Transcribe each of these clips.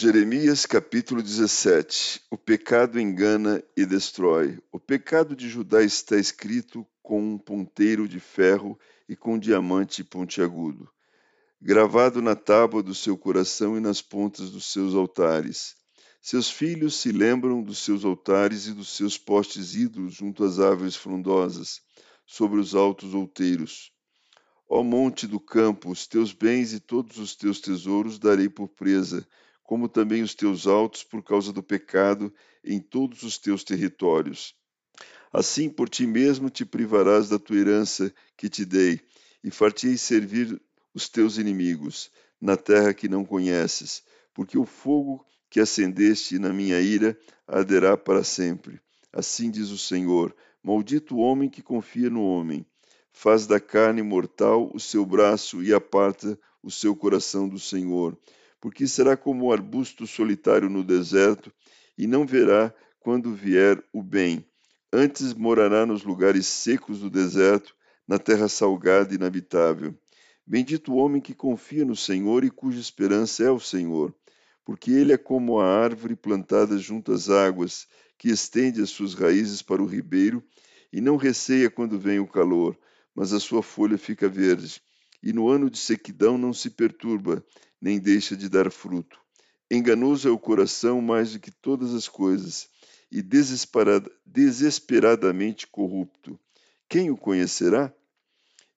Jeremias capítulo 17 O pecado engana e destrói. O pecado de Judá está escrito com um ponteiro de ferro e com diamante pontiagudo, gravado na tábua do seu coração e nas pontas dos seus altares. Seus filhos se lembram dos seus altares e dos seus postes ídolos junto às árvores frondosas, sobre os altos outeiros. Ó monte do campo, os teus bens e todos os teus tesouros darei por presa como também os teus altos por causa do pecado em todos os teus territórios. Assim por ti mesmo te privarás da tua herança que te dei, e fartei servir os teus inimigos, na terra que não conheces, porque o fogo que acendeste na minha ira arderá para sempre. Assim diz o Senhor: Maldito o homem que confia no homem, faz da carne mortal o seu braço e aparta o seu coração do Senhor porque será como o arbusto solitário no deserto, e não verá quando vier o bem. Antes morará nos lugares secos do deserto, na terra salgada e inabitável. Bendito o homem que confia no Senhor e cuja esperança é o Senhor, porque ele é como a árvore plantada junto às águas, que estende as suas raízes para o ribeiro e não receia quando vem o calor, mas a sua folha fica verde. E no ano de sequidão não se perturba, nem deixa de dar fruto. Enganoso é o coração mais do que todas as coisas, e desesperadamente corrupto. Quem o conhecerá?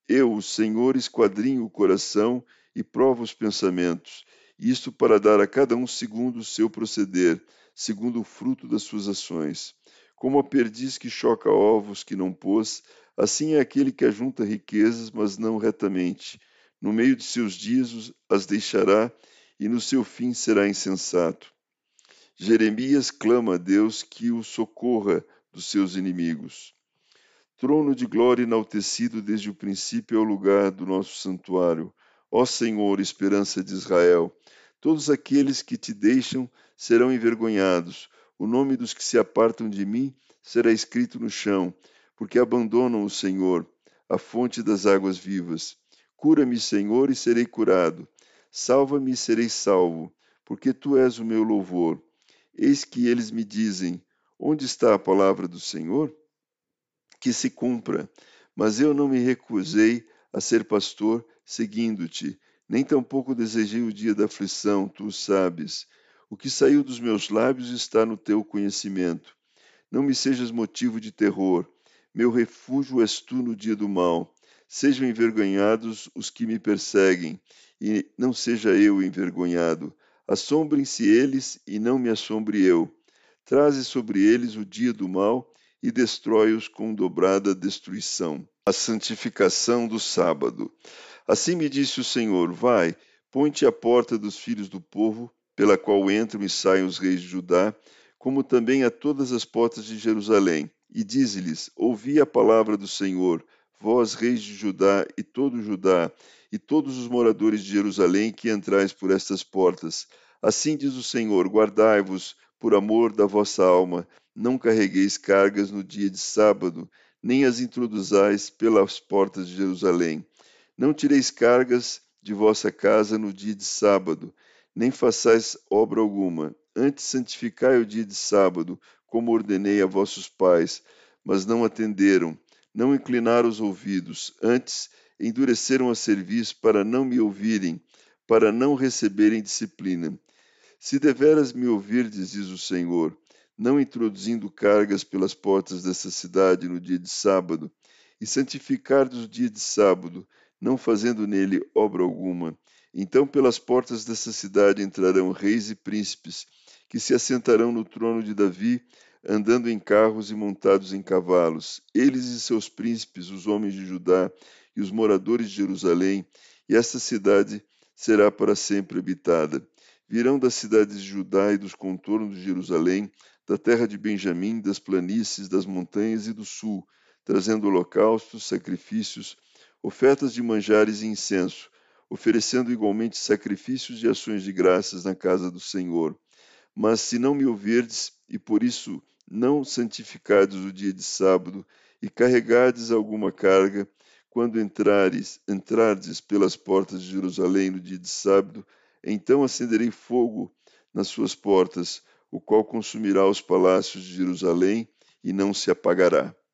Eu, o Senhor, esquadrinho o coração e provo os pensamentos, isto para dar a cada um segundo o seu proceder, segundo o fruto das suas ações. Como a perdiz que choca ovos que não pôs, assim é aquele que ajunta riquezas, mas não retamente no meio de seus dias as deixará e no seu fim será insensato. Jeremias clama a Deus que o socorra dos seus inimigos. Trono de glória enaltecido desde o princípio é o lugar do nosso santuário. Ó Senhor, esperança de Israel, todos aqueles que te deixam serão envergonhados. O nome dos que se apartam de mim será escrito no chão, porque abandonam o Senhor, a fonte das águas vivas. Cura-me, Senhor, e serei curado. Salva-me e serei salvo, porque tu és o meu louvor. Eis que eles me dizem: Onde está a palavra do Senhor? Que se cumpra. Mas eu não me recusei a ser pastor seguindo-te, nem tampouco desejei o dia da aflição, tu sabes. O que saiu dos meus lábios está no teu conhecimento. Não me sejas motivo de terror. Meu refúgio és tu no dia do mal. Sejam envergonhados os que me perseguem, e não seja eu envergonhado. Assombrem-se eles, e não me assombre eu. Traze sobre eles o dia do mal e destrói-os com dobrada destruição. A santificação do sábado. Assim me disse o Senhor: Vai, ponte à porta dos filhos do povo, pela qual entram e saem os reis de Judá, como também a todas as portas de Jerusalém, e dize-lhes: Ouvi a palavra do Senhor vós, reis de Judá e todo Judá, e todos os moradores de Jerusalém que entrais por estas portas. Assim diz o Senhor: guardai-vos por amor da vossa alma, não carregueis cargas no dia de sábado, nem as introduzais pelas portas de Jerusalém. Não tireis cargas de vossa casa no dia de sábado, nem façais obra alguma. Antes santificai o dia de sábado, como ordenei a vossos pais, mas não atenderam não inclinaram os ouvidos, antes endureceram a cerviz para não me ouvirem, para não receberem disciplina. Se deveras me ouvirdes, diz o Senhor, não introduzindo cargas pelas portas dessa cidade no dia de sábado, e santificardes o dia de sábado, não fazendo nele obra alguma, então pelas portas dessa cidade entrarão reis e príncipes, que se assentarão no trono de Davi andando em carros e montados em cavalos, eles e seus príncipes, os homens de Judá e os moradores de Jerusalém, e esta cidade será para sempre habitada. virão das cidades de Judá e dos contornos de Jerusalém, da terra de Benjamim, das planícies, das montanhas e do sul, trazendo holocaustos, sacrifícios, ofertas de manjares e incenso, oferecendo igualmente sacrifícios e ações de graças na casa do Senhor. Mas se não me ouvirdes, e por isso não santificardes o dia de sábado, e carregardes alguma carga, quando entrares, entrardes pelas portas de Jerusalém no dia de sábado, então acenderei fogo nas suas portas, o qual consumirá os palácios de Jerusalém e não se apagará.